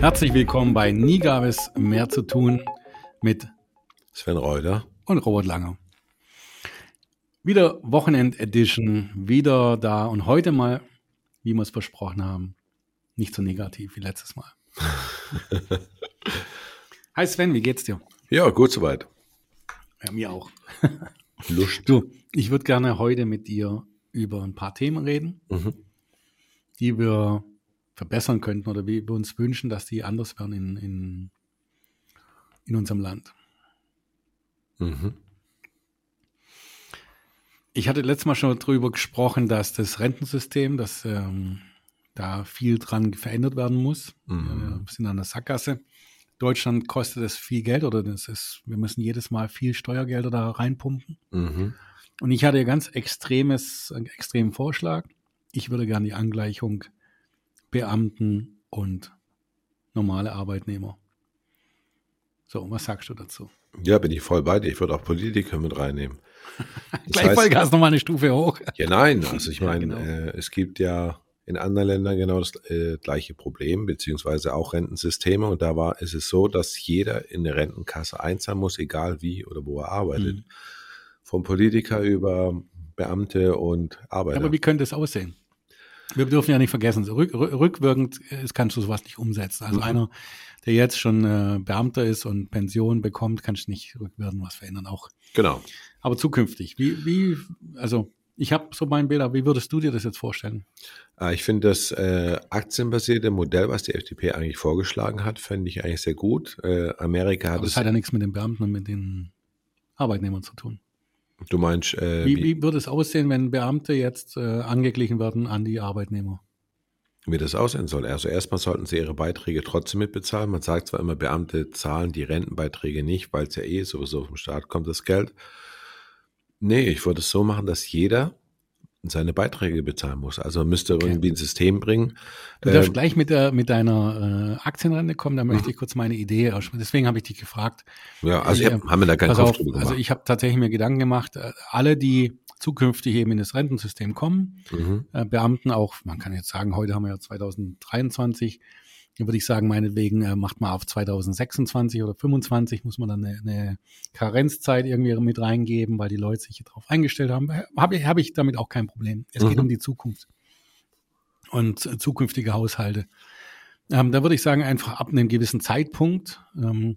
Herzlich willkommen bei Nie gab es mehr zu tun mit Sven Reuter und Robert Langer. Wieder Wochenend-Edition, wieder da und heute mal, wie wir es versprochen haben, nicht so negativ wie letztes Mal. Hi Sven, wie geht's dir? Ja, gut soweit. Ja, mir auch. Lust. Du, ich würde gerne heute mit dir über ein paar Themen reden, Mhm. die wir verbessern könnten oder wie wir uns wünschen, dass die anders werden in, in, in unserem Land. Mhm. Ich hatte letztes Mal schon darüber gesprochen, dass das Rentensystem, dass ähm, da viel dran verändert werden muss. Mhm. Wir sind an der Sackgasse. Deutschland kostet es viel Geld oder das ist, wir müssen jedes Mal viel Steuergelder da reinpumpen. Mhm. Und ich hatte ganz extremes, einen extremen Vorschlag. Ich würde gerne die Angleichung Beamten und normale Arbeitnehmer. So, was sagst du dazu? Ja, bin ich voll bei dir. Ich würde auch Politiker mit reinnehmen. Gleich heißt- Vollgas nochmal eine Stufe hoch. Ja, nein. Also ich Ja, meine, genau. äh, es gibt ja in anderen Ländern genau das äh, gleiche Problem, beziehungsweise auch Rentensysteme. Und da war, ist es so, dass jeder in eine Rentenkasse einzahlen muss, egal wie oder wo er arbeitet. Mhm. Vom Politiker über Beamte und Arbeiter. Aber wie könnte es aussehen? Wir dürfen ja nicht vergessen, so rück, rück- rückwirkend äh, kannst du sowas nicht umsetzen. Also Mhm. einer, der jetzt schon äh, Beamter ist und Pension bekommt, kannst du nicht rückwirkend was verändern. Auch genau. aber zukünftig. Wie, wie, also ich habe so mein Bild, aber wie würdest du dir das jetzt vorstellen? Äh, Ich finde das äh, aktienbasierte Modell, was die FDP eigentlich vorgeschlagen hat, finde ich eigentlich sehr gut. Äh, Amerika hat Aber es. das hat ja nichts mit den Beamten und mit den Arbeitnehmern zu tun. Du meinst, äh, Wie, wie, wie würde es aussehen, wenn Beamte jetzt äh, angeglichen werden an die Arbeitnehmer? wie das aussehen soll? Also erstmal sollten sie ihre Beiträge trotzdem mitbezahlen. Man sagt zwar immer, Beamte zahlen die Rentenbeiträge nicht, weil es ja eh sowieso vom Staat kommt, das Geld. Nee, ich würde es so machen, dass jeder seine Beiträge bezahlen muss. Also müsste Okay. irgendwie ein System bringen. Du darfst Ähm, gleich mit, der, mit deiner äh, Aktienrente kommen, da Mhm. möchte ich kurz meine Idee aussprechen. Deswegen habe ich dich gefragt. ja, also ich äh, hab, haben wir da keinen Kopf drüber also ich habe tatsächlich mir Gedanken gemacht, äh, alle, die zukünftig eben in das Rentensystem kommen, mhm. äh, Beamten auch, man kann jetzt sagen, heute haben wir ja 2023, dann würde ich sagen, meinetwegen äh, macht man auf 2026 oder 25, muss man dann eine, eine Karenzzeit irgendwie mit reingeben, weil die Leute sich darauf eingestellt haben. Habe ich, hab ich damit auch kein Problem. Es geht Mhm. um die Zukunft und äh, zukünftige Haushalte. Ähm, da würde ich sagen, einfach ab einem gewissen Zeitpunkt ähm,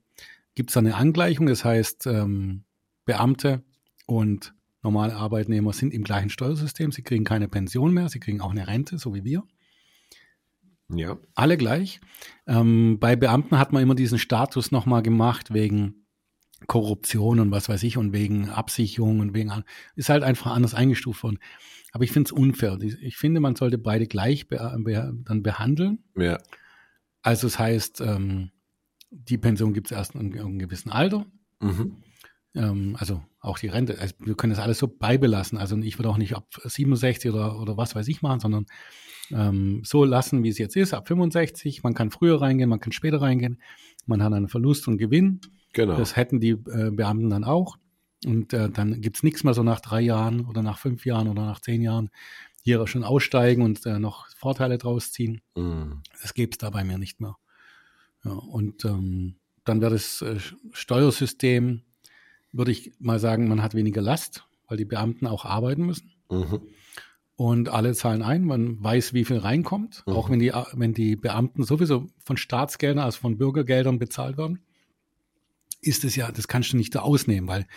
gibt es eine Angleichung. Das heißt, ähm, Beamte und normale Arbeitnehmer sind im gleichen Steuersystem. Sie kriegen keine Pension mehr, sie kriegen auch eine Rente, so wie wir. Ja. Alle gleich. Ähm, bei Beamten hat man immer diesen Status nochmal gemacht wegen Korruption und was weiß ich und wegen Absicherung und wegen, ist halt einfach anders eingestuft worden. Aber ich finde es unfair. Ich finde, man sollte beide gleich be be dann behandeln. Ja. Also es heißt, ähm, die Pension gibt es erst in einem gewissen Alter. Mhm. Ähm, also auch die Rente. Also wir können das alles so beibelassen. Also ich würde auch nicht ab 67 oder, oder was weiß ich machen, sondern ähm, so lassen, wie es jetzt ist, ab 65. Man kann früher reingehen, man kann später reingehen. Man hat einen Verlust und Gewinn. Genau. Das hätten die äh, Beamten dann auch. Und äh, dann gibt's nichts mehr so nach drei Jahren oder nach fünf Jahren oder nach zehn Jahren hier schon aussteigen und äh, noch Vorteile draus ziehen. mhm. Das gäbe es da bei mir nicht mehr. Ja, und ähm, dann wäre das äh, Steuersystem, würde ich mal sagen, man hat weniger Last, weil die Beamten auch arbeiten müssen. Mhm. Und alle zahlen ein, man weiß, wie viel reinkommt, Mhm. auch wenn die, wenn die Beamten sowieso von Staatsgeldern, also von Bürgergeldern bezahlt werden, ist es ja, das kannst du nicht da ausnehmen, weil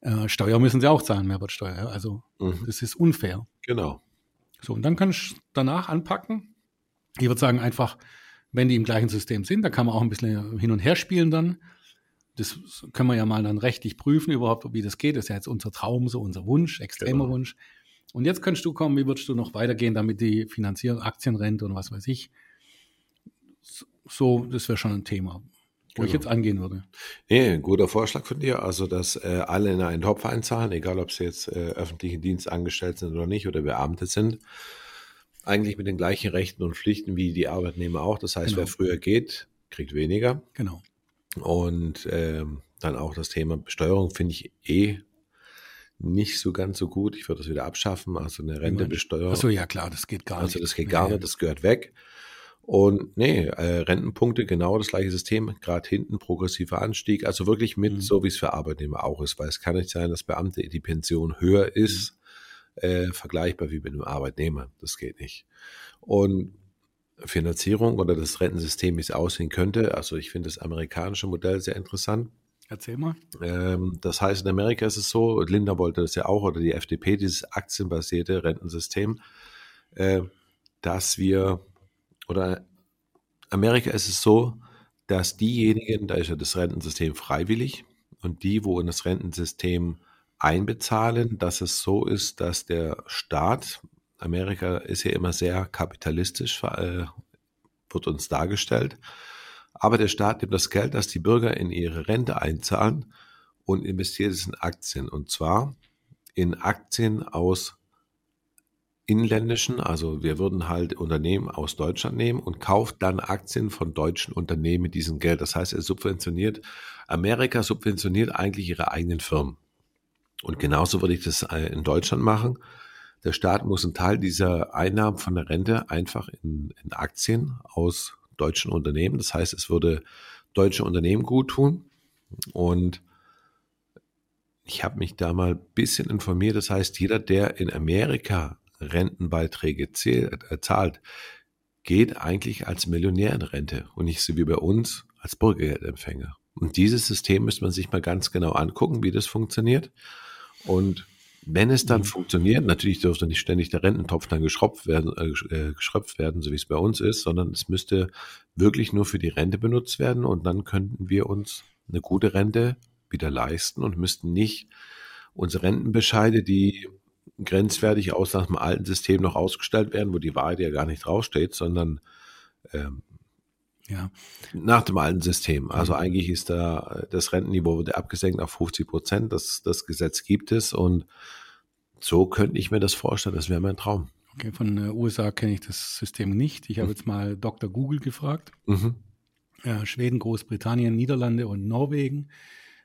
äh, Steuer müssen sie auch zahlen, Mehrwertsteuer. Also Mhm. das ist unfair. Genau. So, und dann kannst du danach anpacken. Ich würde sagen, einfach, wenn die im gleichen System sind, da kann man auch ein bisschen hin und her spielen dann. Das können wir ja mal dann rechtlich prüfen, überhaupt, wie das geht. Das ist ja jetzt unser Traum, so unser Wunsch, extremer Genau. Wunsch. Und jetzt kannst du kommen, wie würdest du noch weitergehen, damit die Finanzierung, Aktienrente und was weiß ich. So, das wäre schon ein Thema, wo ich Genau. jetzt angehen würde. Nee, ein guter Vorschlag von dir. Also, dass äh, alle in einen Topf einzahlen, egal ob sie jetzt äh, öffentlichen Dienst angestellt sind oder nicht oder Beamte sind. Eigentlich mit den gleichen Rechten und Pflichten wie die Arbeitnehmer auch. Das heißt, Genau. wer früher geht, kriegt weniger. Genau. Und ähm, dann auch das Thema Besteuerung finde ich eh nicht so ganz so gut. Ich würde das wieder abschaffen. Also eine Rentebesteuerung. Achso, ja klar, das geht gar Also nicht. das geht gar nicht, das gehört weg. Und nee, äh, Rentenpunkte, genau das gleiche System, gerade hinten progressiver Anstieg, also wirklich mit, mhm. so wie es für Arbeitnehmer auch ist, weil es kann nicht sein, dass Beamte die Pension höher ist, mhm. äh, vergleichbar wie mit einem Arbeitnehmer. Das geht nicht. Und Finanzierung oder das Rentensystem, wie es aussehen könnte, also ich finde das amerikanische Modell sehr interessant. Erzähl mal. Ähm, das heißt, in Amerika ist es so, Linda wollte das ja auch, oder die FDP, dieses aktienbasierte Rentensystem, äh, dass wir oder Amerika ist es so, dass diejenigen, da ist ja das Rentensystem freiwillig und die, wo in das Rentensystem einbezahlen, dass es so ist, dass der Staat, Amerika ist ja immer sehr kapitalistisch, äh, wird uns dargestellt, aber der Staat nimmt das Geld, das die Bürger in ihre Rente einzahlen und investiert es in Aktien und zwar in Aktien aus inländischen, also wir würden halt Unternehmen aus Deutschland nehmen und kauft dann Aktien von deutschen Unternehmen mit diesem Geld. Das heißt, er subventioniert, Amerika subventioniert eigentlich ihre eigenen Firmen. Und genauso würde ich das äh, in Deutschland machen. Der Staat muss einen Teil dieser Einnahmen von der Rente einfach in, in Aktien aus deutschen Unternehmen. Das heißt, es würde deutsche Unternehmen gut tun. Und ich habe mich da mal ein bisschen informiert. Das heißt, jeder, der in Amerika Rentenbeiträge äh, zahlt, geht eigentlich als Millionär in Rente und nicht so wie bei uns als Bürgergeldempfänger. Und dieses System müsste man sich mal ganz genau angucken, wie das funktioniert. Und wenn es dann mhm. funktioniert, natürlich dürfte nicht ständig der Rententopf dann geschröpft werden, äh, äh, geschröpft werden, so wie es bei uns ist, sondern es müsste wirklich nur für die Rente benutzt werden und dann könnten wir uns eine gute Rente wieder leisten und müssten nicht unsere Rentenbescheide, die grenzwertig aus nach dem alten System noch ausgestellt werden, wo die Wahrheit ja gar nicht draufsteht, sondern ähm, ja. nach dem alten System. Also eigentlich ist da das Rentenniveau wurde abgesenkt auf 50 Prozent. Das, das Gesetz gibt es und so könnte ich mir das vorstellen. Das wäre mein Traum. Okay, von den USA kenne ich das System nicht. Ich habe mhm. jetzt mal Dr. Google gefragt. Mhm. Ja, Schweden, Großbritannien, Niederlande und Norwegen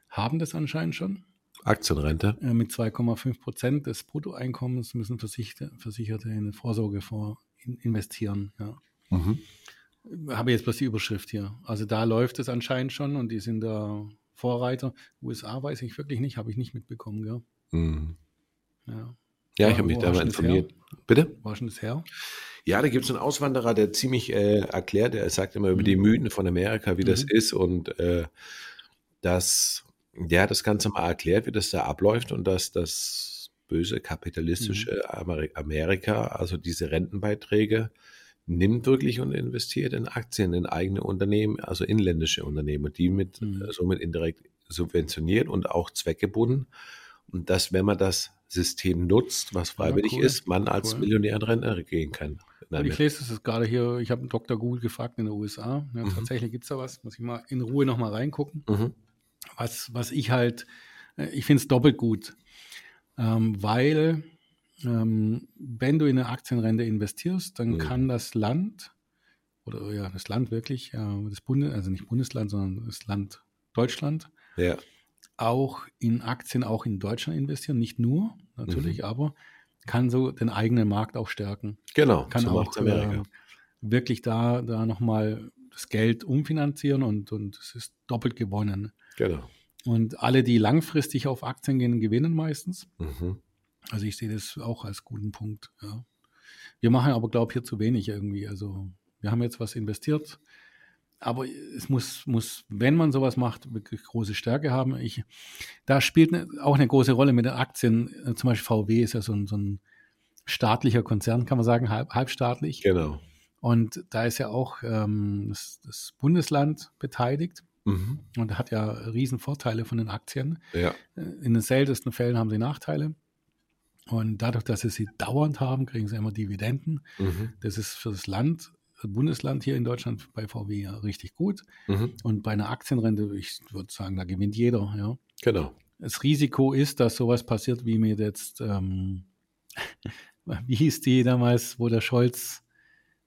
haben das anscheinend schon. Aktienrente. Äh, mit 2,5 Prozent des Bruttoeinkommens müssen Versicherte, Versicherte in Vorsorge vor investieren. Ja. Mhm. Habe jetzt bloß die Überschrift hier. Also da läuft es anscheinend schon und die sind da Vorreiter. USA weiß ich wirklich nicht, habe ich nicht mitbekommen. Gell? Mhm. Ja. Ja, ich habe mich da mal informiert. Bitte? War schon das her? Ja, da gibt es einen Auswanderer, der ziemlich äh, erklärt, er sagt immer über mhm. die Mythen von Amerika, wie mhm. das ist und äh, dass der das Ganze mal erklärt, wie das da abläuft und dass das böse kapitalistische mhm. Amerika, also diese Rentenbeiträge, nimmt wirklich und investiert in Aktien, in eigene Unternehmen, also inländische Unternehmen, und die mit, mhm. Äh, somit indirekt subventioniert und auch zweckgebunden. Und dass, wenn man das System nutzt, was freiwillig ja, cool. ist, man als cool. Millionär in Rente gehen kann. Ich lese das gerade hier, ich habe Dr. Google gefragt in den USA. Ja, mhm. Tatsächlich gibt es da was, muss ich mal in Ruhe nochmal reingucken. Mhm was, was ich halt, äh, ich finde es doppelt gut, ähm, weil ähm, wenn du in eine Aktienrente investierst, dann mhm. kann das Land oder ja, das Land wirklich, äh, das Bundes, also nicht Bundesland, sondern das Land Deutschland, ja. auch in Aktien auch in Deutschland investieren, nicht nur natürlich, mhm. aber kann so den eigenen Markt auch stärken. Genau, kann so auch äh, wirklich da, da nochmal das Geld umfinanzieren und, und es ist doppelt gewonnen. Genau. Und alle, die langfristig auf Aktien gehen, gewinnen meistens. Mhm. Also ich sehe das auch als guten Punkt. Ja. Wir machen aber, glaube ich, hier zu wenig irgendwie. Also wir haben jetzt was investiert, aber es muss, muss, wenn man sowas macht, wirklich große Stärke haben. Ich, da spielt ne, auch eine große Rolle mit den Aktien. Zum Beispiel VW ist ja so ein, so ein staatlicher Konzern, kann man sagen, halb, halbstaatlich. Genau. Und da ist ja auch ähm, das, das Bundesland beteiligt. Mhm. Und hat ja riesen Vorteile von den Aktien. Ja. Äh, in den seltensten Fällen haben sie Nachteile. Und dadurch, dass sie sie dauernd haben, kriegen sie immer Dividenden. Mhm. Das ist für das Land, Bundesland hier in Deutschland bei VW ja richtig gut. Mhm. Und bei einer Aktienrente, ich würde sagen, da gewinnt jeder. Ja. Genau. Das Risiko ist, dass sowas passiert, wie mir jetzt, ähm, wie hieß die damals, wo der Scholz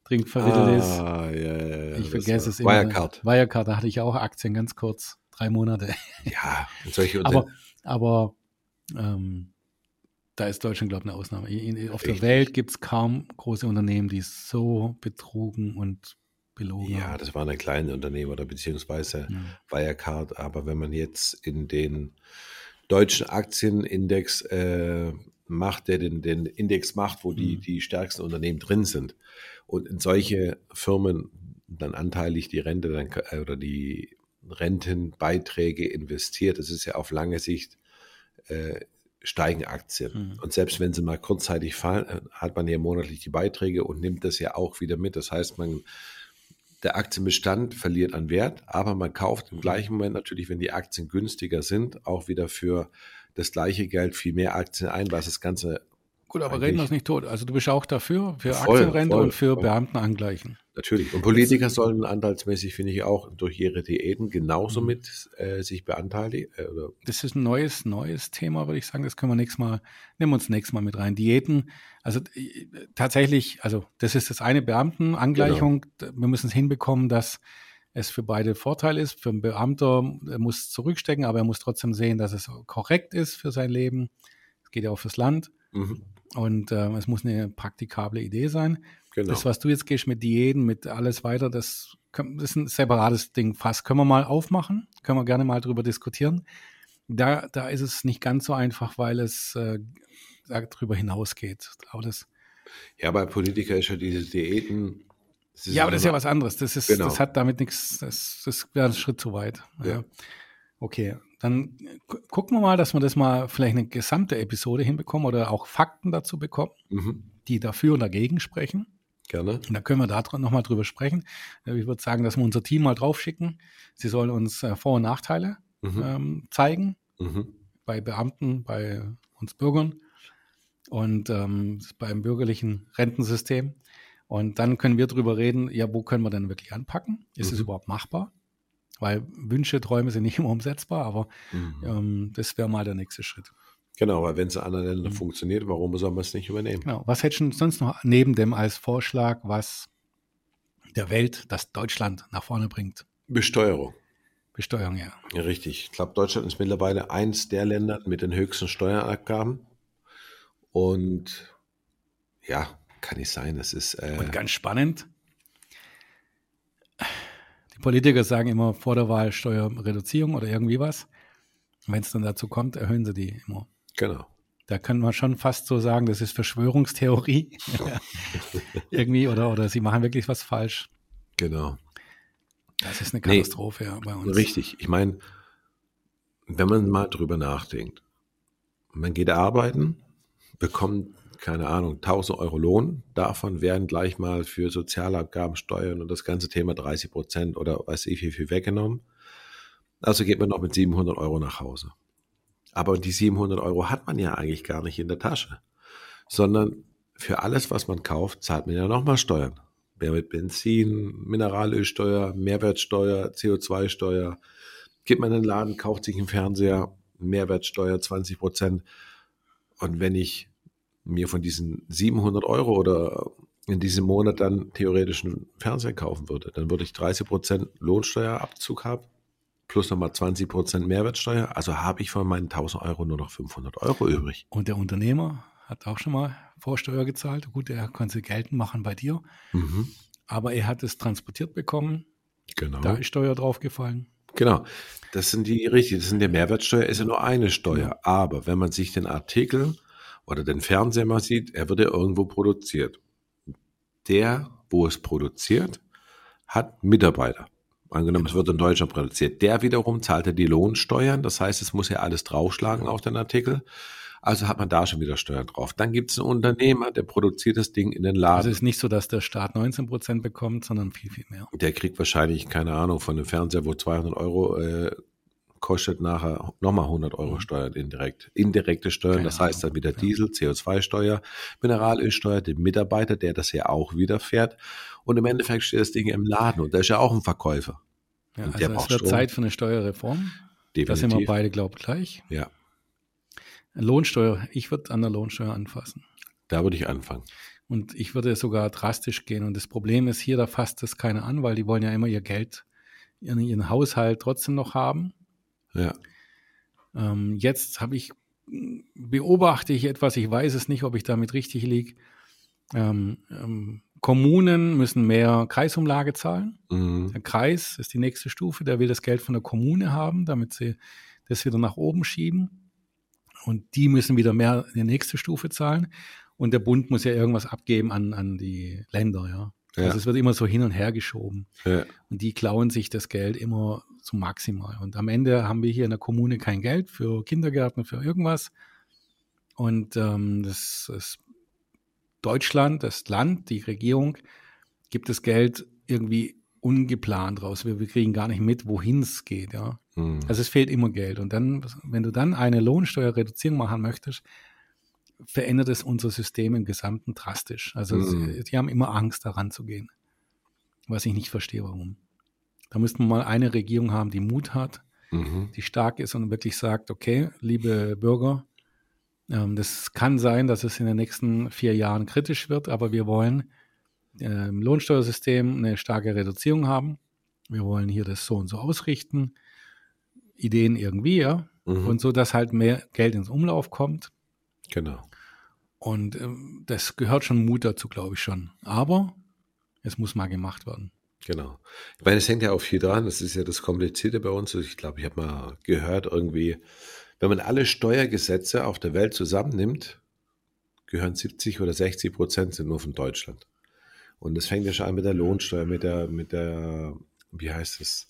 dringend verwickelt ah, ist. Ja, ja, ja, ich vergesse es immer. Wirecard. Wirecard, da hatte ich auch Aktien ganz kurz, drei Monate. Ja, und solche Aber, aber ähm, da ist Deutschland, glaube ich, eine Ausnahme. In, auf Richtig. der Welt gibt es kaum große Unternehmen, die so betrugen und belogen Ja, haben. das waren kleine Unternehmen oder beziehungsweise Ja. Wirecard. Aber wenn man jetzt in den deutschen Aktienindex äh, macht, der den, den Index macht, wo die, Mhm. die stärksten Unternehmen drin sind und in solche Firmen dann anteilig die Rente dann, äh, oder die Rentenbeiträge investiert, das ist ja auf lange Sicht äh, steigen Aktien. Mhm. Und selbst wenn sie mal kurzzeitig fallen, hat man ja monatlich die Beiträge und nimmt das ja auch wieder mit. Das heißt, man der Aktienbestand verliert an Wert, aber man kauft im gleichen Moment natürlich, wenn die Aktien günstiger sind, auch wieder für das gleiche Geld viel mehr Aktien ein, was das Ganze Gut, aber reden wir es nicht tot. Also du bist auch dafür, für Voll, Aktienrente voll, und für voll. Beamten angleichen. natürlich. Und Politiker sollen anteilsmäßig, finde ich, auch durch ihre Diäten genauso Mhm. mit äh, sich beanteiligen. Äh, Das ist ein neues, neues Thema, würde ich sagen. Das können wir nächstes Mal, nehmen wir uns nächstes Mal mit rein. Diäten, also äh, tatsächlich, also das ist das eine Beamtenangleichung. Wir müssen es hinbekommen, dass es für beide Vorteil ist. Für einen Beamter er muss zurückstecken, aber er muss trotzdem sehen, dass es korrekt ist für sein Leben. Es geht ja auch fürs Land. mhm, Und äh, es muss eine praktikable Idee sein. genau. Das, was du jetzt gehst mit Diäten, mit alles weiter, das, das ist ein separates Ding fast. Können wir mal aufmachen, können wir gerne mal drüber diskutieren. Da, da ist es nicht ganz so einfach, weil es äh, darüber hinausgeht. Aber das, ja, bei Politiker ist ja diese Diäten. ja, aber das ist ja was anderes. Das, ist, Genau. das hat damit nichts, das, das wäre ein Schritt zu weit. Ja. Okay, dann gu- gucken wir mal, dass wir das mal vielleicht eine gesamte Episode hinbekommen oder auch Fakten dazu bekommen, Mhm, die dafür und dagegen sprechen. gerne. Und da können wir da nochmal drüber sprechen. Äh, Ich würde sagen, dass wir unser Team mal draufschicken. Sie sollen uns äh, Vor- und Nachteile Mhm, ähm, zeigen, mhm, bei Beamten, bei uns Bürgern und ähm, beim bürgerlichen Rentensystem. Und dann können wir drüber reden, ja, wo können wir denn wirklich anpacken? Ist es Mhm. überhaupt machbar? Weil Wünsche, Träume sind nicht immer umsetzbar, aber mhm. ähm, das wäre mal der nächste Schritt. Genau, weil wenn es in anderen Ländern Mhm. funktioniert, warum soll man es nicht übernehmen? Genau. Was hättest du sonst noch neben dem als Vorschlag, was der Welt, das Deutschland nach vorne bringt? Besteuerung. Besteuerung, ja. Ja, richtig. Ich glaube, Deutschland ist mittlerweile eins der Länder mit den höchsten Steuerabgaben. Und ja, kann nicht sein. Das ist äh, Und ganz spannend. Politiker sagen immer vor der Wahl Steuerreduzierung oder irgendwie was. Wenn es dann dazu kommt, erhöhen sie die immer. genau. Da können wir schon fast so sagen, das ist Verschwörungstheorie. irgendwie, oder, oder sie machen wirklich was falsch. Genau. Das ist eine Nee. Katastrophe ja, bei uns. Richtig. Ich meine, wenn man mal drüber nachdenkt, man geht arbeiten, bekommt, keine Ahnung, 1000 Euro Lohn, davon werden gleich mal für Sozialabgaben, Steuern und das ganze Thema 30 Prozent oder weiß ich wie viel weggenommen. Also geht man noch mit 700 Euro nach Hause. Aber die 700 Euro hat man ja eigentlich gar nicht in der Tasche, sondern für alles, was man kauft, zahlt man ja nochmal Steuern. Wer mit Benzin, Mineralölsteuer, Mehrwertsteuer, CO2-Steuer, geht man in den Laden, kauft sich einen Fernseher, Mehrwertsteuer 20 Prozent. Und wenn ich mir von diesen 700 Euro oder in diesem Monat dann theoretisch einen Fernseher kaufen würde, dann würde ich 30 Prozent Lohnsteuerabzug haben, plus nochmal 20 Prozent Mehrwertsteuer. Also habe ich von meinen 1000 Euro nur noch 500 Euro übrig. Und der Unternehmer hat auch schon mal Vorsteuer gezahlt. Gut, er konnte sie geltend machen bei dir. Mhm. Aber er hat es transportiert bekommen. Genau. Da ist Steuer draufgefallen. Genau. Das sind die richtig. Das sind der Mehrwertsteuer ist ja nur eine Steuer. Aber wenn man sich den Artikel oder den Fernseher mal sieht, er wird ja irgendwo produziert. Der, wo es produziert, hat Mitarbeiter. Angenommen, es wird in Deutschland produziert. Der wiederum zahlt ja die Lohnsteuern. Das heißt, es muss ja alles draufschlagen auf den Artikel. Also hat man da schon wieder Steuern drauf. Dann gibt es einen Unternehmer, der produziert das Ding in den Also Laden. es ist nicht so, dass der Staat 19 Prozent bekommt, sondern viel, viel mehr. Der kriegt wahrscheinlich, keine Ahnung, von einem Fernseher, wo 200 Euro äh, kostet, nachher nochmal 100 Euro Mhm. Steuern indirekt. Indirekte Steuern, Keine das heißt dann wieder. Diesel, CO2-Steuer, Mineralölsteuer, den Mitarbeiter, der das ja auch wieder fährt. Und im Endeffekt steht das Ding im Laden und der ist ja auch ein Verkäufer. Ja, Und der also es braucht wird Strom. Zeit für eine Steuerreform. Da sind wir Definitiv. beide, glaube ich, gleich. Ja, Lohnsteuer, ich würde an der Lohnsteuer anfassen. da würde ich anfangen. Und ich würde sogar drastisch gehen. Und das Problem ist hier, da fasst es keiner an, weil die wollen ja immer ihr Geld, ihren, ihren Haushalt trotzdem noch haben. Ja, Ähm, jetzt habe ich, beobachte ich etwas, ich weiß es nicht, ob ich damit richtig liege. Ähm, ähm, Kommunen müssen mehr Kreisumlage zahlen. Mhm. Der Kreis ist die nächste Stufe, der will das Geld von der Kommune haben, damit sie das wieder nach oben schieben. Und die müssen wieder mehr in die nächste Stufe zahlen. Und der Bund muss ja irgendwas abgeben an, an die Länder, ja. Ja. Also es wird immer so hin und her geschoben. Ja. Und die klauen sich das Geld immer zum Maximal. Und am Ende haben wir hier in der Kommune kein Geld für Kindergärten, für irgendwas. Und ähm, das ist Deutschland, das Land, die Regierung, gibt das Geld irgendwie ungeplant raus. Wir, wir kriegen gar nicht mit, wohin es geht. Ja. Mhm. Also es fehlt immer Geld. Und dann, wenn du dann eine Lohnsteuerreduzierung machen möchtest, verändert es unser System im Gesamten drastisch. Also Mhm. sie, die haben immer Angst, daran zu gehen. Was ich nicht verstehe, warum. Da müsste man mal eine Regierung haben, die Mut hat, Mhm. die stark ist und wirklich sagt, okay, liebe Bürger, ähm, das kann sein, dass es in den nächsten vier Jahren kritisch wird, aber wir wollen äh, im Lohnsteuersystem eine starke Reduzierung haben. Wir wollen hier das so und so ausrichten. Ideen irgendwie, ja. Mhm. Und so, dass halt mehr Geld ins Umlauf kommt. Genau. Und ähm, das gehört schon Mut dazu, glaube ich schon. Aber es muss mal gemacht werden. Genau. Ich meine, es hängt ja auch viel dran. Das ist ja das Komplizierte bei uns. Ich glaube, ich habe mal gehört, irgendwie, wenn man alle Steuergesetze auf der Welt zusammennimmt, gehören 70 oder 60 Prozent sind nur von Deutschland. Und das fängt ja schon an mit der Lohnsteuer, mit der, mit der, wie heißt es?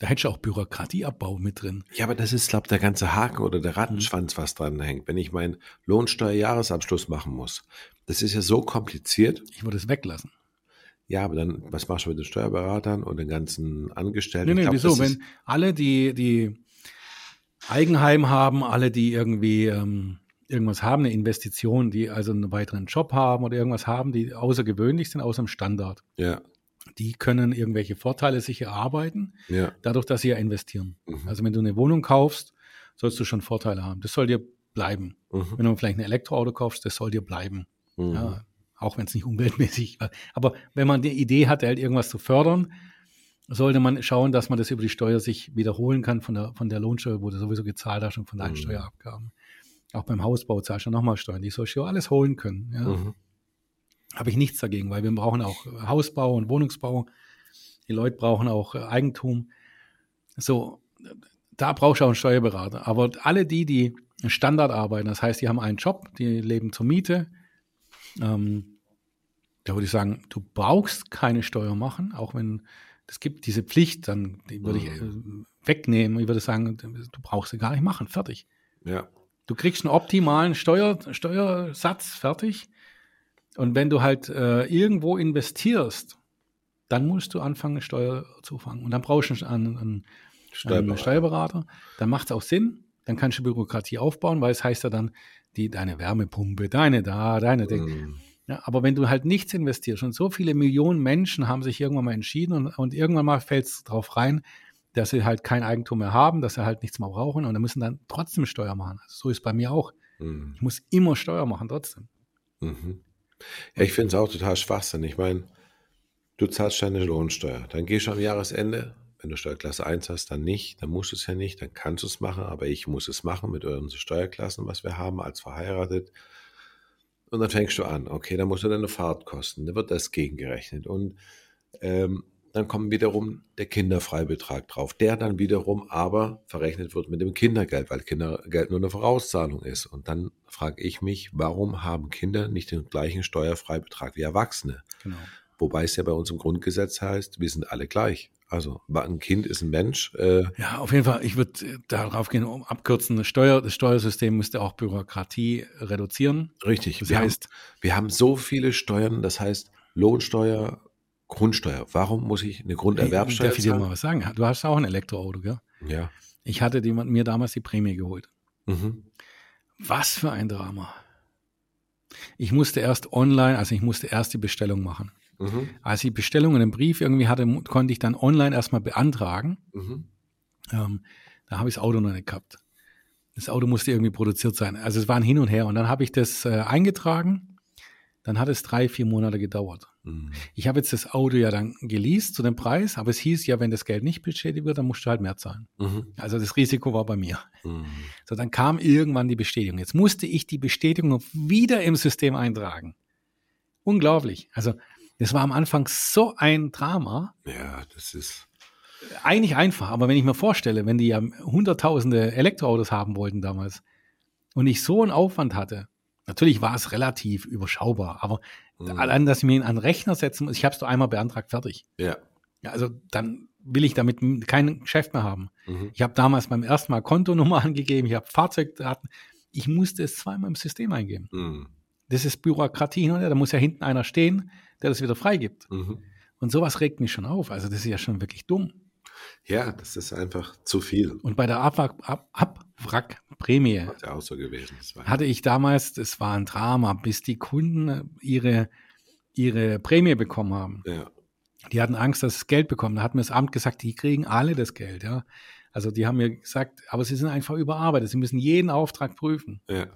Da hätte ich auch Bürokratieabbau mit drin. Ja, aber das ist, glaube ich, der ganze Haken oder der Rattenschwanz, was dran hängt. Wenn ich meinen Lohnsteuerjahresabschluss machen muss, das ist ja so kompliziert. Ich würde es weglassen. Ja, aber dann, was machst du mit den Steuerberatern und den ganzen Angestellten? Nee, nee, glaub, wieso? Wenn alle, die, die Eigenheim haben, alle, die irgendwie ähm, irgendwas haben, eine Investition, die also einen weiteren Job haben oder irgendwas haben, die außergewöhnlich sind, außer dem Standard, Ja, die können irgendwelche Vorteile sich erarbeiten, ja. dadurch, dass sie ja investieren. Mhm. Also wenn du eine Wohnung kaufst, sollst du schon Vorteile haben. Das soll dir bleiben. Mhm. Wenn du vielleicht ein Elektroauto kaufst, das soll dir bleiben. Mhm. Ja, auch wenn es nicht umweltmäßig war. Aber wenn man die Idee hat, halt irgendwas zu fördern, sollte man schauen, dass man das über die Steuer sich wiederholen kann von der, von der Lohnsteuer, wo du sowieso gezahlt hast und von deinen Mhm. Steuerabgaben. Auch beim Hausbau zahlst du nochmal Steuern. Die sollst du alles holen können. Ja. Mhm. Habe ich nichts dagegen, weil wir brauchen auch Hausbau und Wohnungsbau. Die Leute brauchen auch äh, Eigentum. So, da brauchst du auch einen Steuerberater. Aber alle die, die Standard arbeiten, das heißt, die haben einen Job, die leben zur Miete, ähm, da würde ich sagen, du brauchst keine Steuer machen, auch wenn es gibt diese Pflicht, dann würde ich äh, wegnehmen. Ich würde sagen, du brauchst sie gar nicht machen, fertig. Ja. Du kriegst einen optimalen Steuer, Steuersatz fertig. Und wenn du halt äh, irgendwo investierst, dann musst du anfangen, Steuer zu fangen. Und dann brauchst du einen, einen, einen Steuerberater. Steuerberater. Dann macht es auch Sinn. Dann kannst du Bürokratie aufbauen, weil es heißt ja dann, die, deine Wärmepumpe, deine da, deine Ding. Mhm. Ja, aber wenn du halt nichts investierst und so viele Millionen Menschen haben sich irgendwann mal entschieden und, und irgendwann mal fällt es drauf rein, dass sie halt kein Eigentum mehr haben, dass sie halt nichts mehr brauchen und dann müssen dann trotzdem Steuer machen. Also so ist bei mir auch. Mhm. Ich muss immer Steuer machen, trotzdem. Mhm. Ja, ich finde es auch total Schwachsinn. Ich meine, du zahlst deine Lohnsteuer. Dann gehst du am Jahresende, wenn du Steuerklasse 1 hast, dann nicht. Dann musst du es ja nicht, dann kannst du es machen, aber ich muss es machen mit unseren Steuerklassen, was wir haben, als verheiratet. Und dann fängst du an, okay, dann musst du deine Fahrtkosten, dann wird das gegengerechnet. Und ähm, dann kommt wiederum der Kinderfreibetrag drauf, der dann wiederum aber verrechnet wird mit dem Kindergeld, weil Kindergeld nur eine Vorauszahlung ist. Und dann frage ich mich, warum haben Kinder nicht den gleichen Steuerfreibetrag wie Erwachsene? Genau. Wobei es ja bei uns im Grundgesetz heißt, wir sind alle gleich. Also ein Kind ist ein Mensch. Äh, Ja, auf jeden Fall, ich würde äh, darauf gehen, um abkürzen, das, Steuer, das Steuersystem müsste auch Bürokratie reduzieren. richtig. Das wir, heißt, haben, wir haben so viele Steuern, das heißt Lohnsteuer, Grundsteuer. Warum muss ich eine Grunderwerbsteuer darf ich dir zahlen? mal was sagen? Du hast auch ein Elektroauto, gell? Ja. Ich hatte die, mir damals die Prämie geholt. Mhm. Was für ein Drama. Ich musste erst online, also ich musste erst die Bestellung machen. Mhm. Als ich die Bestellung in einem Brief irgendwie hatte, konnte ich dann online erstmal beantragen. Mhm. Ähm, da habe ich das Auto noch nicht gehabt. Das Auto musste irgendwie produziert sein. Also es war ein Hin und Her. Und dann habe ich das äh, eingetragen. Dann hat es drei, vier Monate gedauert. Mhm. Ich habe jetzt das Auto ja dann geleast zu dem Preis, aber es hieß ja, wenn das Geld nicht bestätigt wird, dann musst du halt mehr zahlen. Mhm. Also das Risiko war bei mir. Mhm. So, dann kam irgendwann die Bestätigung. Jetzt musste ich die Bestätigung noch wieder im System eintragen. Unglaublich. Also Das war am Anfang so ein Drama. Ja, das ist. Eigentlich einfach, aber wenn ich mir vorstelle, wenn die ja hunderttausende Elektroautos haben wollten damals und ich so einen Aufwand hatte, natürlich war es relativ überschaubar, aber mhm. allein, dass ich mir einen Rechner setzen muss, ich habe es doch einmal beantragt, fertig. Ja. ja. Also dann will ich damit kein Geschäft mehr haben. Mhm. Ich habe damals beim ersten Mal Kontonummer angegeben, ich habe Fahrzeugdaten, ich musste es zweimal im System eingeben. Mhm. Das ist Bürokratie, ne? da muss ja hinten einer stehen, der das wieder freigibt. Mhm. Und sowas regt mich schon auf. Also das ist ja schon wirklich dumm. Ja, das ist einfach zu viel. Und bei der Abwrackprämie ja auch so gewesen. hatte ich damals, das war ein Drama, bis die Kunden ihre, ihre Prämie bekommen haben. Ja. Die hatten Angst, dass sie das Geld bekommen. Da hat mir das Amt gesagt, die kriegen alle das Geld. Ja. Also die haben mir gesagt, aber sie sind einfach überarbeitet. Sie müssen jeden Auftrag prüfen. Ja.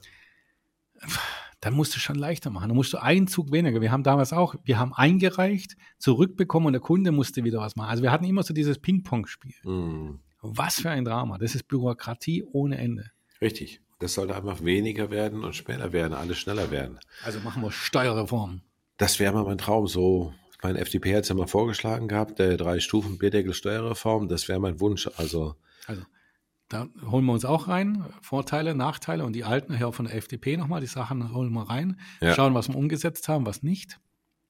Dann musst du schon leichter machen. Dann musst du einen Zug weniger. Wir haben damals auch, wir haben eingereicht, zurückbekommen und der Kunde musste wieder was machen. Also wir hatten immer so dieses Ping-Pong-Spiel. Mhm. Was für ein Drama. Das ist Bürokratie ohne Ende. Richtig. Das sollte einfach weniger werden und schneller werden, alles schneller werden. Also machen wir Steuerreform. Das wäre mal mein Traum, so mein FDP hat es ja mal vorgeschlagen gehabt, der drei Stufen Bierdeckel-Steuerreform, das wäre mein Wunsch. Also, also da holen wir uns auch rein, Vorteile, Nachteile und die alten her von der FDP nochmal, die Sachen holen wir rein, ja. schauen, was wir umgesetzt haben, was nicht.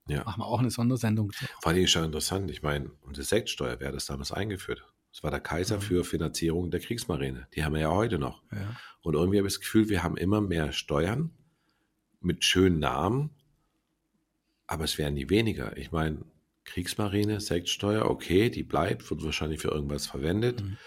Ja. Machen wir auch eine Sondersendung. Vor allem schon interessant, ich meine, und die Sektsteuer, hat das damals eingeführt? Das war der Kaiser mhm. für Finanzierung der Kriegsmarine. Die haben wir ja heute noch. Ja. Und irgendwie habe ich das Gefühl, wir haben immer mehr Steuern mit schönen Namen, aber es werden nie weniger. Ich meine, Kriegsmarine, Sektsteuer, okay, die bleibt, wird wahrscheinlich für irgendwas verwendet. Mhm.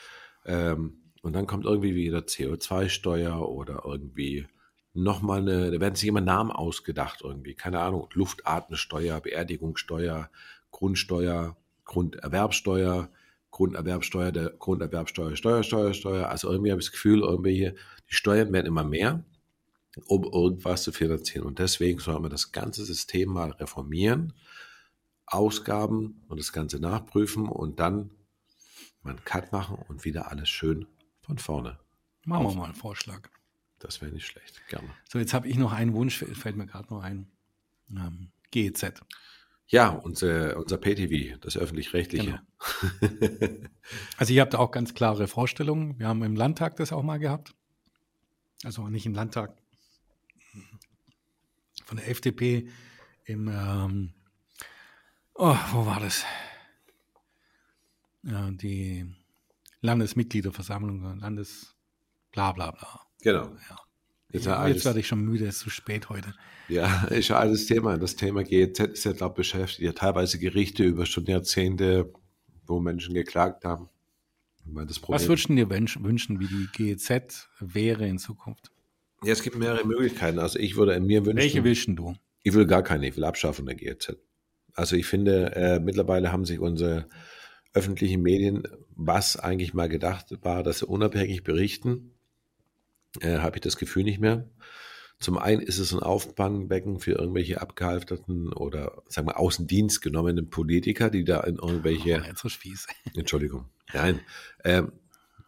Ähm, und dann kommt irgendwie wieder CO2-Steuer oder irgendwie nochmal eine, da werden sich immer Namen ausgedacht irgendwie, keine Ahnung, Luftartensteuer, Beerdigungssteuer, Grundsteuer, Grunderwerbsteuer, Grunderwerbsteuer, der Grunderwerbsteuer, Steuersteuer, Steuer. Also irgendwie habe ich das Gefühl, irgendwie hier, die Steuern werden immer mehr um irgendwas zu finanzieren. Und deswegen soll man das ganze System mal reformieren, Ausgaben und das Ganze nachprüfen und dann mal einen Cut machen und wieder alles schön von vorne. Machen wir mal einen Vorschlag. Das wäre nicht schlecht, gerne. So, jetzt habe ich noch einen Wunsch, fällt mir gerade noch ein. Ähm, GEZ. Ja, unser, unser PTV, das öffentlich-rechtliche. Genau. also ihr habt auch ganz klare Vorstellungen. Wir haben im Landtag das auch mal gehabt. Also nicht im Landtag, von der FDP im, ähm, oh, wo war das? Ja, die Landesmitgliederversammlung, Landes, bla bla bla. Genau. Ja. Jetzt, Jetzt werde ich schon müde, es ist zu spät heute. Ja, ist ja alles Thema. Das Thema GEZ ist ja, glaube ich, beschäftigt. Ja, teilweise Gerichte über schon Jahrzehnte, wo Menschen geklagt haben. Was würdest du dir wünschen, wie die GEZ wäre in Zukunft? Ja, es gibt mehrere Möglichkeiten. Also ich würde mir wünschen. Welche willst du? Ich will gar keine, ich will abschaffen der GEZ. Also ich finde, äh, mittlerweile haben sich unsere öffentlichen Medien, was eigentlich mal gedacht war, dass sie unabhängig berichten, äh, habe ich das Gefühl nicht mehr. Zum einen ist es ein Auffangbecken für irgendwelche abgehalfterten oder sagen wir Außendienst genommenen Politiker, die da in irgendwelche. Oh, so spieß. Entschuldigung. Nein, ähm,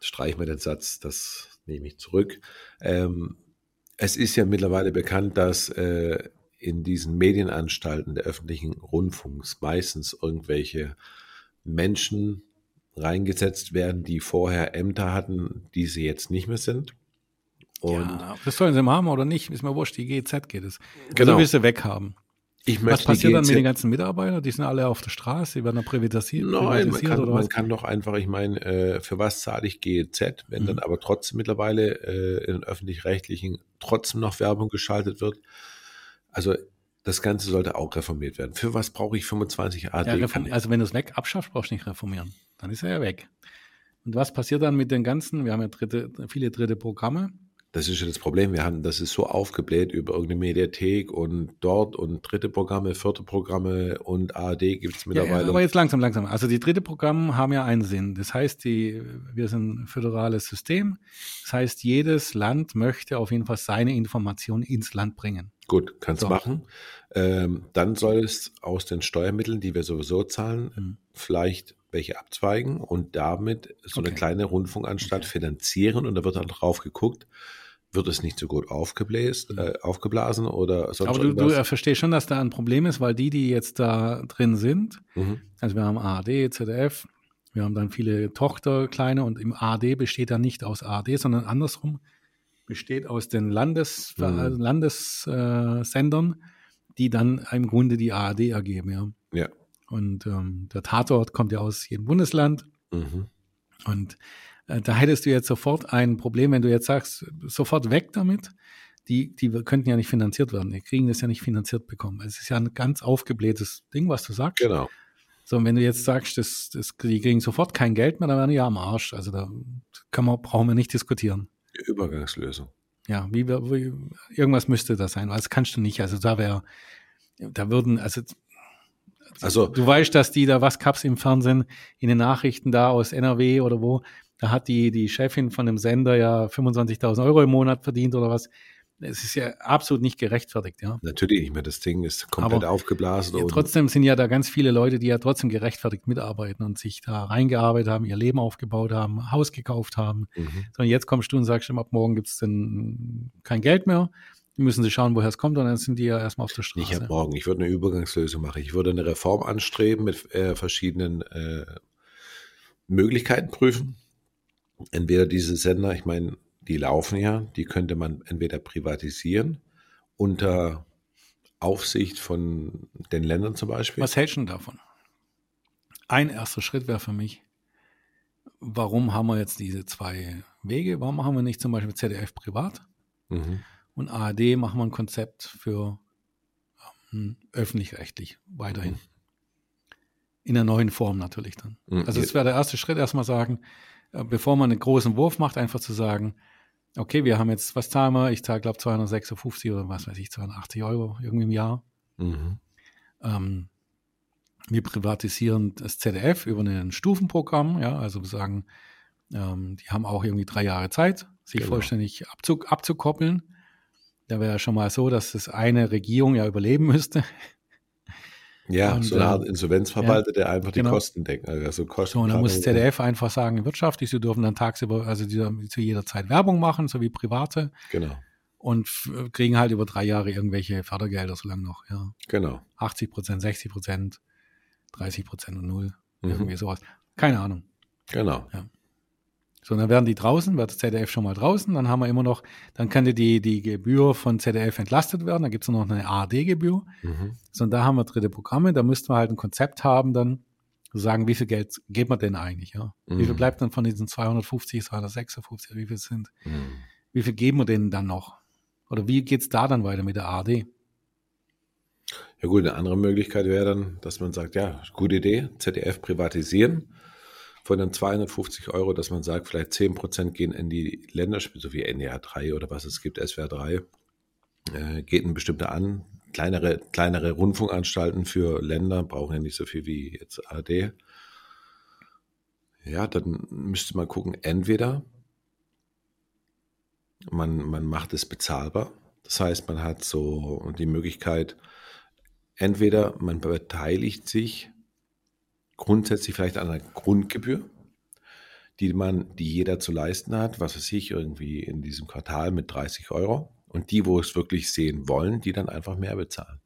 streich mal den Satz, das nehme ich zurück. Ähm, es ist ja mittlerweile bekannt, dass äh, in diesen Medienanstalten der öffentlichen Rundfunks meistens irgendwelche Menschen reingesetzt werden, die vorher Ämter hatten, die sie jetzt nicht mehr sind. Und ja, das sollen sie haben oder nicht, ist mir wurscht, die GZ geht es. Also genau. willst du weghaben. Ich Was passiert dann mit den ganzen Mitarbeitern? Die sind alle auf der Straße, die werden dann privatisiert? Nein, man, kann, man kann, doch einfach, ich meine, äh, für was zahle ich GEZ, wenn mhm. dann aber trotzdem mittlerweile äh, in den öffentlich-rechtlichen trotzdem noch Werbung geschaltet wird. Also das Ganze sollte auch reformiert werden. Für was brauche ich 25 AD? Ja, also wenn du es weg abschaffst, brauchst du nicht reformieren. Dann ist er ja weg. Und was passiert dann mit den ganzen, wir haben ja dritte, viele dritte Programme, das ist ja das Problem. Wir haben, das ist so aufgebläht über irgendeine Mediathek und dort und dritte Programme, vierte Programme und ARD gibt es mittlerweile. Ja, aber jetzt langsam, langsam. Also die dritte Programme haben ja einen Sinn. Das heißt, die, wir sind ein föderales System. Das heißt, jedes Land möchte auf jeden Fall seine Informationen ins Land bringen. Gut, kannst so. machen. Ähm, dann soll es aus den Steuermitteln, die wir sowieso zahlen, mhm. vielleicht welche abzweigen und damit so okay. eine kleine Rundfunkanstalt okay. finanzieren und da wird dann drauf geguckt, wird es nicht so gut aufgebläst, äh, aufgeblasen oder sonst Aber du, du verstehst schon, dass da ein Problem ist, weil die, die jetzt da drin sind, mhm. also wir haben ARD, ZDF, wir haben dann viele Tochter, kleine und im ARD besteht dann nicht aus ARD, sondern andersrum besteht aus den Landes, mhm. Landessendern, äh, die dann im Grunde die ARD ergeben, ja. Ja. Und ähm, der Tatort kommt ja aus jedem Bundesland. Mhm. Und äh, da hättest du jetzt sofort ein Problem, wenn du jetzt sagst, sofort weg damit. Die, die könnten ja nicht finanziert werden. Die kriegen das ja nicht finanziert bekommen. Es ist ja ein ganz aufgeblähtes Ding, was du sagst. Genau. So, und wenn du jetzt sagst, das, das, die kriegen sofort kein Geld mehr, dann werden die ja am Arsch. Also da kann man, brauchen wir nicht diskutieren. Übergangslösung. Ja, wie, wie irgendwas müsste das sein, weil das kannst du nicht. Also da wäre, da würden, also also du weißt, dass die da was gab's im Fernsehen, in den Nachrichten da aus NRW oder wo, da hat die, die Chefin von dem Sender ja 25.000 Euro im Monat verdient oder was. Es ist ja absolut nicht gerechtfertigt, ja. Natürlich nicht mehr. Das Ding ist komplett Aber aufgeblasen. Ja, trotzdem sind ja da ganz viele Leute, die ja trotzdem gerechtfertigt mitarbeiten und sich da reingearbeitet haben, ihr Leben aufgebaut haben, Haus gekauft haben. Mhm. Sondern jetzt kommst du und sagst, ab morgen gibt's dann kein Geld mehr. Die müssen sie schauen, woher es kommt, und dann sind die ja erstmal auf der Straße. Ich habe morgen, ich würde eine Übergangslösung machen. Ich würde eine Reform anstreben mit äh, verschiedenen äh, Möglichkeiten prüfen entweder diese Sender, ich meine, die laufen ja, die könnte man entweder privatisieren unter Aufsicht von den Ländern zum Beispiel. Was hältst du davon? Ein erster Schritt wäre für mich, warum haben wir jetzt diese zwei Wege? Warum haben wir nicht zum Beispiel ZDF privat mhm. und ARD machen wir ein Konzept für ähm, öffentlich-rechtlich weiterhin? Mhm. In der neuen Form natürlich dann. Mhm. Also es wäre der erste Schritt, erstmal sagen, äh, bevor man einen großen Wurf macht, einfach zu sagen, okay, wir haben jetzt, was zahlen wir? Ich zahle, glaube 256 oder was weiß ich, 280 Euro irgendwie im Jahr. Mhm. Ähm, wir privatisieren das ZDF über ein Stufenprogramm, ja, also wir sagen, ähm, die haben auch irgendwie drei Jahre Zeit, sich genau. vollständig abzu abzukoppeln. Da wäre ja schon mal so, dass das eine Regierung ja überleben müsste. Ja, und, so eine Art ähm, Insolvenzverwalter, ja, der einfach die genau. Kosten deckt. Also Kosten so, und dann muss ZDF einfach sagen, wirtschaftlich, sie dürfen dann tagsüber, also die, zu jeder Zeit Werbung machen, so wie private. Genau. Und kriegen halt über drei Jahre irgendwelche Fördergelder, so lange noch, ja. Genau. 80 Prozent, 60 Prozent, 30 Prozent und null. Mhm. Irgendwie sowas. Keine Ahnung. Genau. Ja. So, dann werden die draußen, wird das ZDF schon mal draußen, dann haben wir immer noch, dann könnte die, die Gebühr von ZDF entlastet werden, dann gibt es noch eine ARD-Gebühr. Mhm. So, und da haben wir dritte Programme, da müssten wir halt ein Konzept haben, dann sagen, wie viel Geld geben wir denn eigentlich, ja? Mhm. Wie viel mhm. bleibt dann von diesen 250, 256, wie viel sind? Mhm. Wie viel geben wir denen dann noch? Oder wie geht's da dann weiter mit der ARD? Ja gut, eine andere Möglichkeit wäre dann, dass man sagt, ja, gute Idee, ZDF privatisieren von den 250 Euro, dass man sagt, vielleicht 10 Prozent gehen in die Länderspiele, so wie NDR 3 oder was es gibt, SWR 3, äh, geht ein bestimmter an. Kleinere, kleinere Rundfunkanstalten für Länder brauchen ja nicht so viel wie jetzt ARD. Ja, dann müsste man gucken, entweder man, man macht es bezahlbar. Das heißt, man hat so die Möglichkeit, entweder man beteiligt sich grundsätzlich vielleicht an einer Grundgebühr, die man, die jeder zu leisten hat, was weiß ich, irgendwie in diesem Quartal mit 30 Euro. Und die, wo es wirklich sehen wollen, die dann einfach mehr bezahlen.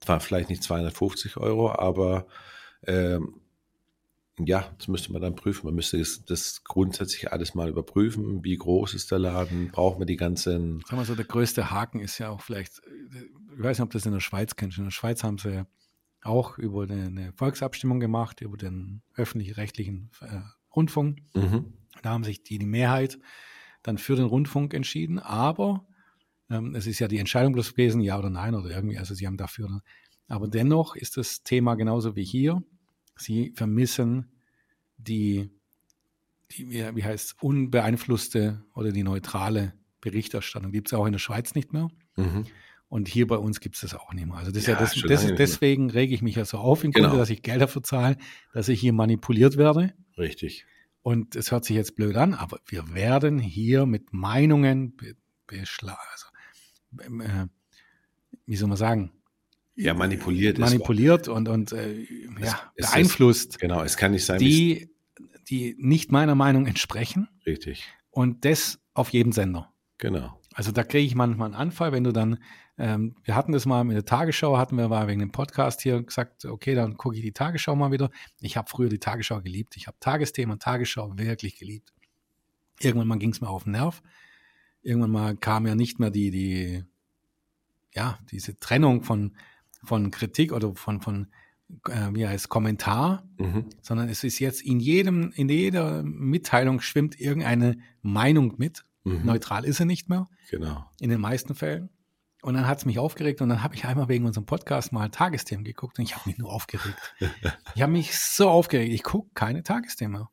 Zwar vielleicht nicht 250 Euro, aber ähm, ja, das müsste man dann prüfen. Man müsste das, das, grundsätzlich alles mal überprüfen. Wie groß ist der Laden? Braucht man die ganzen. Sagen wir so, der größte Haken ist ja auch vielleicht, ich weiß nicht, ob das in der Schweiz kennst. In der Schweiz haben sie auch über eine Volksabstimmung gemacht, über den öffentlich-rechtlichen äh, Rundfunk. Mhm. Da haben sich die, die Mehrheit dann für den Rundfunk entschieden, aber ähm, es ist ja die Entscheidung bloß gewesen, ja oder nein oder irgendwie, also sie haben dafür. Aber dennoch ist das Thema genauso wie hier. Sie vermissen die, die wie heißt unbeeinflusste oder die neutrale Berichterstattung. Gibt es auch in der Schweiz nicht mehr. Mhm. Und hier bei uns gibt es das auch nicht mehr. Also das ja, ist ja das, das deswegen rege ich mich ja so auf im genau. Grunde, dass ich Geld dafür zahle, dass ich hier manipuliert werde. Richtig. Und es hört sich jetzt blöd an, aber wir werden hier mit Meinungen beschlagen. Also, äh, wie soll man sagen? Ja, manipuliert. Manipuliert und, und äh, ja, es, beeinflusst. Ist, genau, es kann nicht sein. Die, die nicht meiner Meinung entsprechen. Richtig. Und das auf jedem Sender. Genau. Also da kriege ich manchmal einen Anfall, wenn du dann, ähm, wir hatten das mal in der Tagesschau, hatten wir mal wegen dem Podcast hier gesagt, okay, dann gucke ich die Tagesschau mal wieder. Ich habe früher die Tagesschau geliebt. Ich habe Tagesthema, Tagesschau wirklich geliebt. Irgendwann mal ging es mir auf den Nerv. Irgendwann mal kam ja nicht mehr die, die, ja, diese Trennung von, von Kritik oder von, von äh, wie heißt Kommentar, Mhm. sondern es ist jetzt in jedem, in jeder Mitteilung schwimmt irgendeine Meinung mit. Mhm. Neutral ist sie nicht mehr, Genau. in den meisten Fällen. Und dann hat es mich aufgeregt und dann habe ich einmal wegen unserem Podcast mal Tagesthemen geguckt und ich habe mich nur aufgeregt. ich habe mich so aufgeregt. Ich gucke keine Tagesthemen.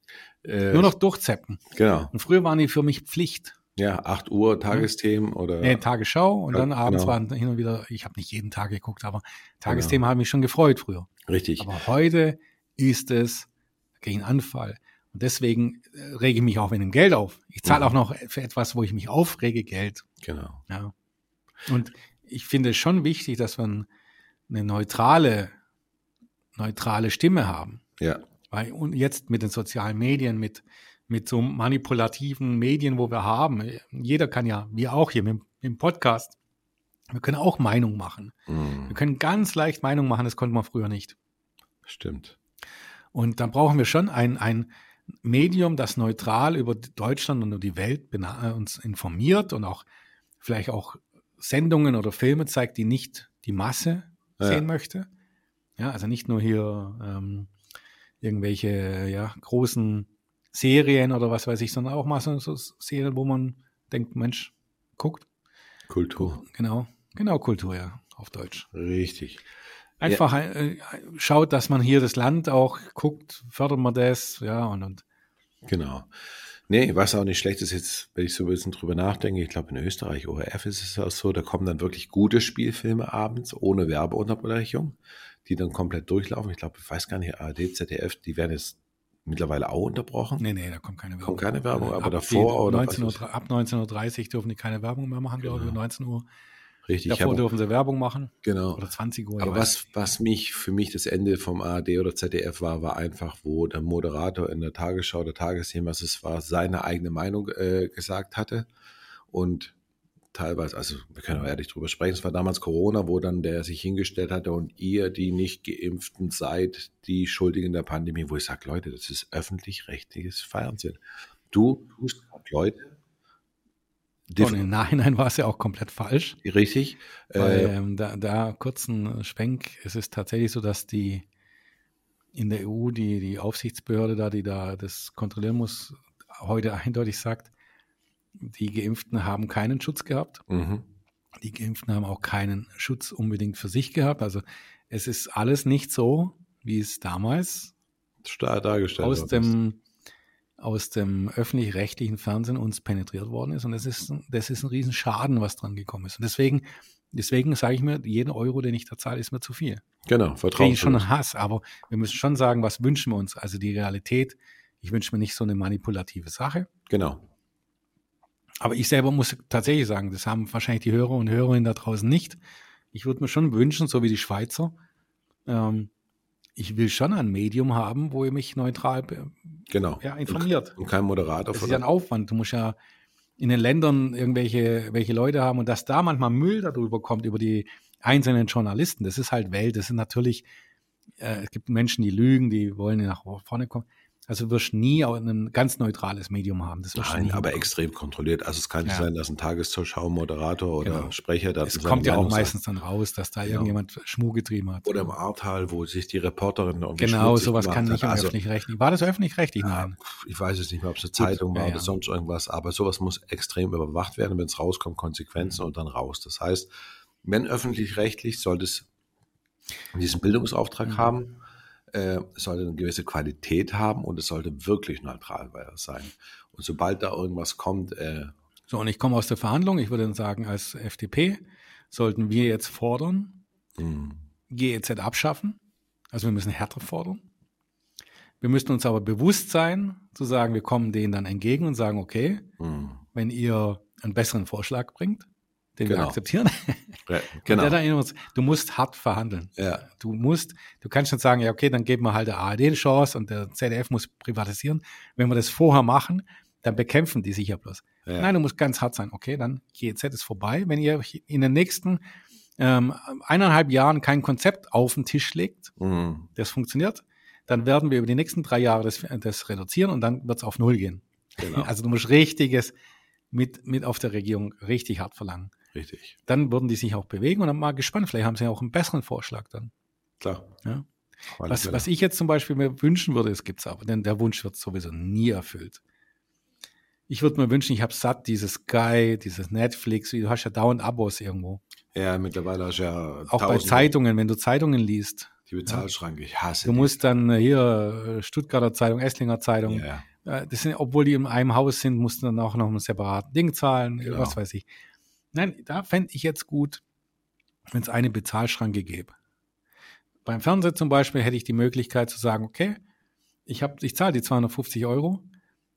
Äh, Nur noch durchzeppen. Genau. Und früher waren die für mich Pflicht. Ja, 8 Uhr Tagesthemen oder. Nee, Tagesschau und Ja, dann abends genau. waren hin und wieder, ich habe nicht jeden Tag geguckt, aber Tagesthemen haben mich schon gefreut früher. Richtig. Aber heute ist es gegen Anfall. Und deswegen äh, rege ich mich auch mit dem Geld auf. Ich zahle Mhm. auch noch für etwas, wo ich mich aufrege, Geld. Genau. Ja. Und ich finde es schon wichtig, dass wir eine neutrale, neutrale Stimme haben. Ja. Weil und jetzt mit den sozialen Medien, mit, mit so manipulativen Medien, wo wir haben, jeder kann ja, wir auch hier mit, mit dem Podcast, wir können auch Meinung machen. Mhm. Wir können ganz leicht Meinung machen, das konnte man früher nicht. Stimmt. Und dann brauchen wir schon ein, ein Medium, das neutral über Deutschland und über die Welt äh, uns informiert und auch vielleicht auch Sendungen oder Filme zeigt, die nicht die Masse Ja. sehen möchte. Ja, also nicht nur hier ähm, irgendwelche ja, großen Serien oder was weiß ich, sondern auch mal so, so Serien, wo man denkt, Mensch, guckt. Kultur. Genau, genau Kultur, ja, auf Deutsch. Richtig. Einfach äh, schaut, dass man hier das Land auch guckt, fördert man das, ja, und, und Genau. Nee, was auch nicht schlecht ist, jetzt, wenn ich so ein bisschen drüber nachdenke, ich glaube in Österreich, ORF ist es auch so, da kommen dann wirklich gute Spielfilme abends ohne Werbeunterbrechung, die dann komplett durchlaufen. Ich glaube, ich weiß gar nicht, ARD, ZDF, die werden jetzt mittlerweile auch unterbrochen. Nee, nee, da kommt keine Werbung. Kommt keine Werbung, aber ab davor die oder 19 was Uhr, ab 19.30 Uhr dürfen die keine Werbung mehr machen, glaube ich, Genau. 19 Uhr. Richtig. Ich Davor habe, dürfen sie Werbung machen. genau. Oder 20 Uhr. Aber was, was mich, für mich das Ende vom ARD oder ZDF war, war einfach, wo der Moderator in der Tagesschau oder Tagesthema, was es war, seine eigene Meinung äh, gesagt hatte. Und teilweise, also wir können auch ehrlich drüber sprechen, es war damals Corona, wo dann der sich hingestellt hatte und ihr, die nicht geimpften seid, die Schuldigen der Pandemie, wo ich sage, Leute, das ist öffentlich-rechtliches Fernsehen. Du tust Leute, Und im Nachhinein war es ja auch komplett falsch. richtig, Weil, äh, ähm, da, da kurzen Schwenk, es ist tatsächlich so, dass die in der EU, die, die Aufsichtsbehörde da, die da das kontrollieren muss, heute eindeutig sagt, die Geimpften haben keinen Schutz gehabt. mhm. Die Geimpften haben auch keinen Schutz unbedingt für sich gehabt. Also es ist alles nicht so, wie es damals starr dargestellt aus worden ist. Aus dem öffentlich-rechtlichen Fernsehen uns penetriert worden ist. Und das ist, ein- das ist ein Riesenschaden, was dran gekommen ist. Und deswegen, deswegen sage ich mir, jeden Euro, den ich da zahle, ist mir zu viel. Genau, Vertrauen. ich schon Hass, aber wir müssen schon sagen, was wünschen wir uns? Also die Realität, ich wünsche mir nicht so eine manipulative Sache. Genau. Aber ich selber muss tatsächlich sagen, das haben wahrscheinlich die Hörer und Hörerinnen da draußen nicht. Ich würde mir schon wünschen, so wie die Schweizer, ähm, ich will schon ein Medium haben, wo ihr mich neutral Genau. ja, informiert. Und kein Moderator Das ist ja ein Aufwand. Du musst ja in den Ländern irgendwelche welche Leute haben und dass da manchmal Müll darüber kommt, über die einzelnen Journalisten, das ist halt Welt. Das ist natürlich, äh, es gibt Menschen, die lügen, die wollen nach vorne kommen. Also du wirst nie auch ein ganz neutrales Medium haben. Das Nein, aber hinbekommen. extrem kontrolliert. Also es kann nicht Ja. sein, dass ein Tagesschau-Moderator oder Genau. Sprecher da Es kommt ja auch Meinung meistens dann raus, dass da Genau. irgendjemand Schmuh getrieben hat. Oder im Ahrtal, wo sich die Reporterin irgendwie genau, sowas kann nicht im Also, öffentlich-rechtlichen. War das öffentlich-rechtlich? Nein. ich weiß es nicht mehr, ob es eine Zeitung war ja, oder ja. sonst irgendwas, aber sowas muss extrem überwacht werden. Wenn es rauskommt, Konsequenzen Mhm. und dann raus. Das heißt, wenn öffentlich-rechtlich, sollte es diesen Bildungsauftrag Mhm. haben, äh, sollte eine gewisse Qualität haben und es sollte wirklich neutral sein. Und sobald da irgendwas kommt, äh, So, und ich komme aus der Verhandlung. Ich würde dann sagen, als FDP sollten wir jetzt fordern, mh, GEZ abschaffen. Also wir müssen härter fordern. Wir müssen uns aber bewusst sein, zu sagen, wir kommen denen dann entgegen und sagen, okay, mh, wenn ihr einen besseren Vorschlag bringt, den wir Genau. akzeptieren, ja, der genau. dann in uns, du musst hart verhandeln. Ja, Du musst, du kannst nicht sagen, ja, okay, dann geben wir halt der ARD die Chance und der ZDF muss privatisieren. Wenn wir das vorher machen, dann bekämpfen die sich ja bloß. Ja. Nein, du musst ganz hart sein. Okay, dann GEZ ist vorbei. Wenn ihr in den nächsten ähm, eineinhalb Jahren kein Konzept auf den Tisch legt, Mhm. das funktioniert, dann werden wir über die nächsten drei Jahre das, das reduzieren und dann wird es auf Null gehen. Genau. Also du musst richtiges mit, mit auf der Regierung richtig hart verlangen. Richtig. Dann würden die sich auch bewegen und dann mal gespannt. Vielleicht haben sie ja auch einen besseren Vorschlag dann. Klar. Ja. Was, was ich jetzt zum Beispiel mir wünschen würde, es gibt's aber, denn der Wunsch wird sowieso nie erfüllt. Ich würde mir wünschen, ich habe satt dieses Sky, dieses Netflix, du hast ja dauernd Abos irgendwo. ja, mittlerweile hast du ja Auch bei Zeitungen, wenn du Zeitungen liest. Die Bezahlschranke. Ich hasse Du die. musst dann äh, hier äh, Stuttgarter Zeitung, Esslinger Zeitung, Ja, äh, das sind, obwohl die in einem Haus sind, musst du dann auch noch ein separaten Ding zahlen, Genau. was weiß ich. Nein, da fände ich jetzt gut, wenn es eine Bezahlschranke gäbe. Beim Fernseher zum Beispiel hätte ich die Möglichkeit zu sagen, okay, ich, hab, ich zahle die 250 Euro,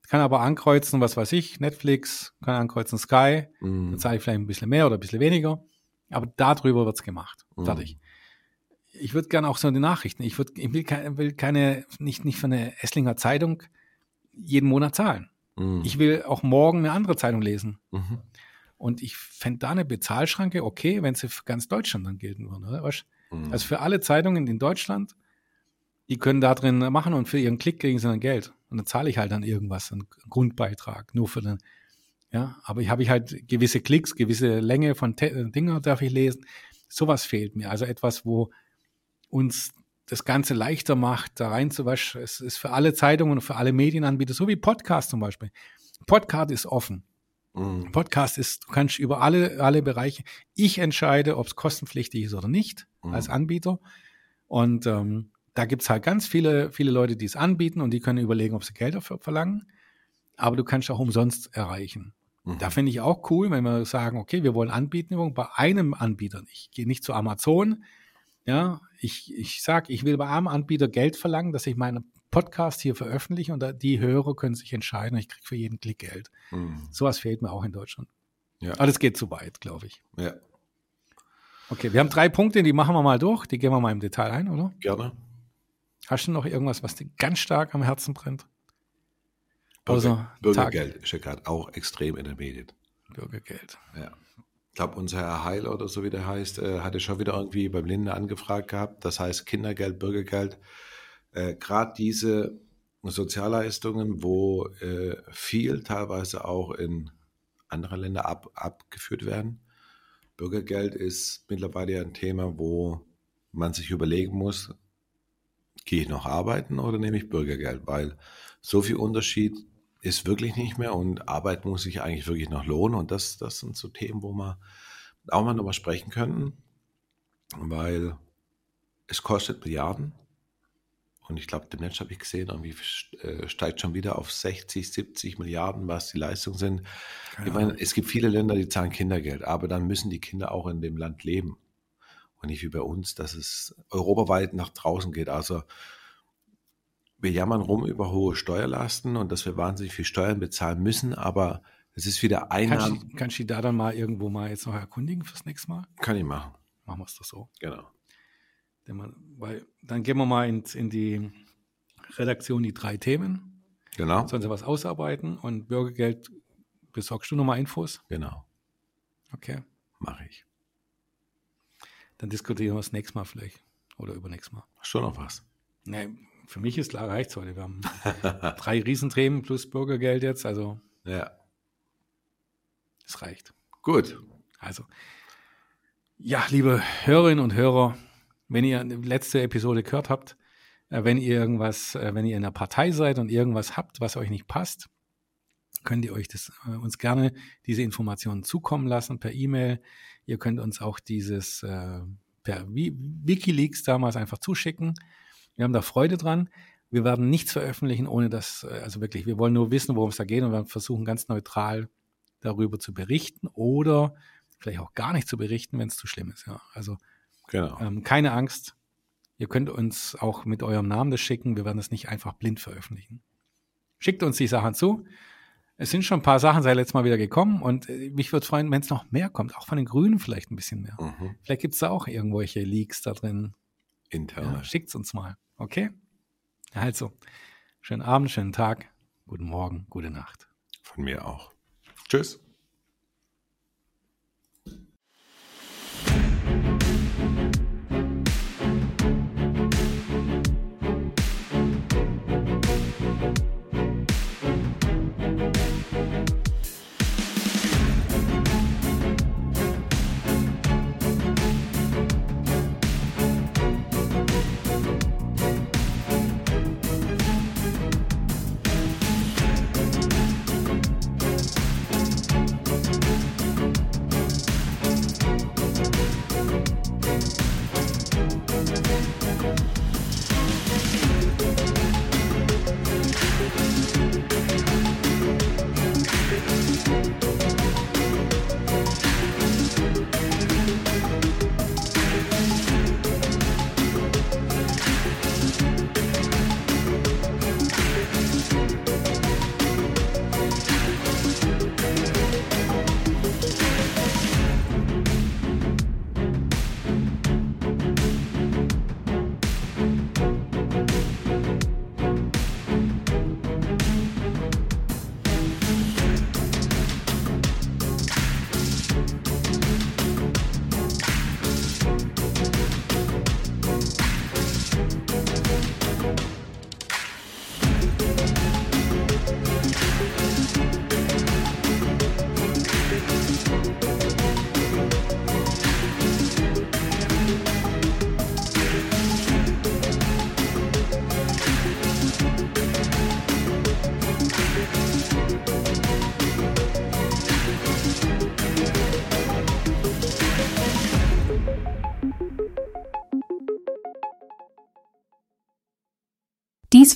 kann aber ankreuzen, was weiß ich, Netflix, kann ankreuzen Sky, Mhm. dann zahle ich vielleicht ein bisschen mehr oder ein bisschen weniger, aber darüber wird's gemacht. Mhm. Fertig. Ich würde gerne auch so die Nachrichten, ich, würd, ich will, keine, will keine, nicht, nicht für eine Esslinger Zeitung jeden Monat zahlen. Mhm. Ich will auch morgen eine andere Zeitung lesen. Mhm. Und ich fände da eine Bezahlschranke okay, wenn sie für ganz Deutschland dann gelten würde. Oder? Mhm. Also für alle Zeitungen in Deutschland, die können da drin machen und für ihren Klick kriegen sie dann Geld. Und dann zahle ich halt dann irgendwas, einen Grundbeitrag, nur für den, ja, aber ich habe ich halt gewisse Klicks, gewisse Länge von Te Dinger darf ich lesen. Sowas fehlt mir. Also etwas, wo uns das Ganze leichter macht, da reinzuwaschen. Es ist für alle Zeitungen und für alle Medienanbieter, so wie Podcast zum Beispiel. Podcast ist offen. Mhm. Podcast ist, du kannst über alle, alle Bereiche, ich entscheide, ob es kostenpflichtig ist oder nicht Mhm. als Anbieter. Und ähm, da gibt's halt ganz viele, viele Leute, die es anbieten und die können überlegen, ob sie Geld dafür verlangen. Aber du kannst auch umsonst erreichen. Mhm. Da finde ich auch cool, wenn wir sagen, okay, wir wollen Anbieten bei einem Anbieter. Ich gehe nicht zu Amazon. Ja, ich, ich sage, ich will bei einem Anbieter Geld verlangen, dass ich meinen Podcast hier veröffentliche und die Hörer können sich entscheiden ich kriege für jeden Klick Geld. Mhm. Sowas fehlt mir auch in Deutschland. Ja. Aber das geht zu weit, glaube ich. ja, Okay, wir haben drei Punkte, die machen wir mal durch. Die gehen wir mal im Detail ein, oder? gerne. Hast du noch irgendwas, was dir ganz stark am Herzen brennt? Also, Bürger, Tag- Bürgergeld ist ja gerade auch extrem in den Medien. Bürgergeld. Ja. Ich glaube, unser Herr Heil oder so wie der heißt, äh, hatte schon wieder irgendwie beim Linde angefragt gehabt. Das heißt Kindergeld, Bürgergeld. Äh, Gerade diese Sozialleistungen, wo äh, viel teilweise auch in andere Länder ab, abgeführt werden. Bürgergeld ist mittlerweile ja ein Thema, wo man sich überlegen muss, gehe ich noch arbeiten oder nehme ich Bürgergeld? Weil so viel Unterschied ist wirklich nicht mehr und Arbeit muss sich eigentlich wirklich noch lohnen. Und das, das sind so Themen, wo wir auch mal nochmal sprechen könnten, weil es kostet Milliarden. Und ich glaube, demnächst habe ich gesehen, irgendwie äh, steigt schon wieder auf 60, 70 Milliarden, was die Leistungen sind. Keine Ich meine, es gibt viele Länder, die zahlen Kindergeld, aber dann müssen die Kinder auch in dem Land leben. Und nicht wie bei uns, dass es europaweit nach draußen geht. Also wir jammern rum über hohe Steuerlasten und dass wir wahnsinnig viel Steuern bezahlen müssen, aber es ist wieder Kannst, Einnahmen. du- kannst du die da dann mal irgendwo mal jetzt noch erkundigen fürs nächste Mal? Kann ich machen. Machen wir es doch so. Genau. Denn man, weil, dann gehen wir mal in, in die Redaktion die drei Themen. Genau. Sollen sie was ausarbeiten und Bürgergeld besorgst du nochmal Infos? Genau. Okay. Mache ich. Dann diskutieren wir das nächste Mal vielleicht. Oder übernächstes Mal. Schon noch was. Nee, für mich ist klar, reicht's heute. Wir haben drei Riesenthemen plus Bürgergeld jetzt, also Ja. es reicht. Gut. Also, ja, liebe Hörerinnen und Hörer, wenn ihr die letzte Episode gehört habt, äh, wenn ihr irgendwas, äh, wenn ihr in der Partei seid und irgendwas habt, was euch nicht passt, könnt ihr euch das, äh, uns gerne diese Informationen zukommen lassen per E-Mail. Ihr könnt uns auch dieses per Wi- Wikileaks damals einfach zuschicken. Wir haben da Freude dran. Wir werden nichts veröffentlichen, ohne dass, also wirklich, wir wollen nur wissen, worum es da geht und wir versuchen ganz neutral darüber zu berichten oder vielleicht auch gar nicht zu berichten, wenn es zu schlimm ist. Ja. Also Genau. ähm, keine Angst. Ihr könnt uns auch mit eurem Namen das schicken. Wir werden es nicht einfach blind veröffentlichen. Schickt uns die Sachen zu. Es sind schon ein paar Sachen seit letztes Mal wieder gekommen und äh, mich würde freuen, wenn es noch mehr kommt. Auch von den Grünen vielleicht ein bisschen mehr. Mhm. Vielleicht gibt es da auch irgendwelche Leaks da drin. Intern. Ja, schickt's uns mal. Okay? Also, schönen Abend, schönen Tag, guten Morgen, gute Nacht. Von mir auch. Tschüss.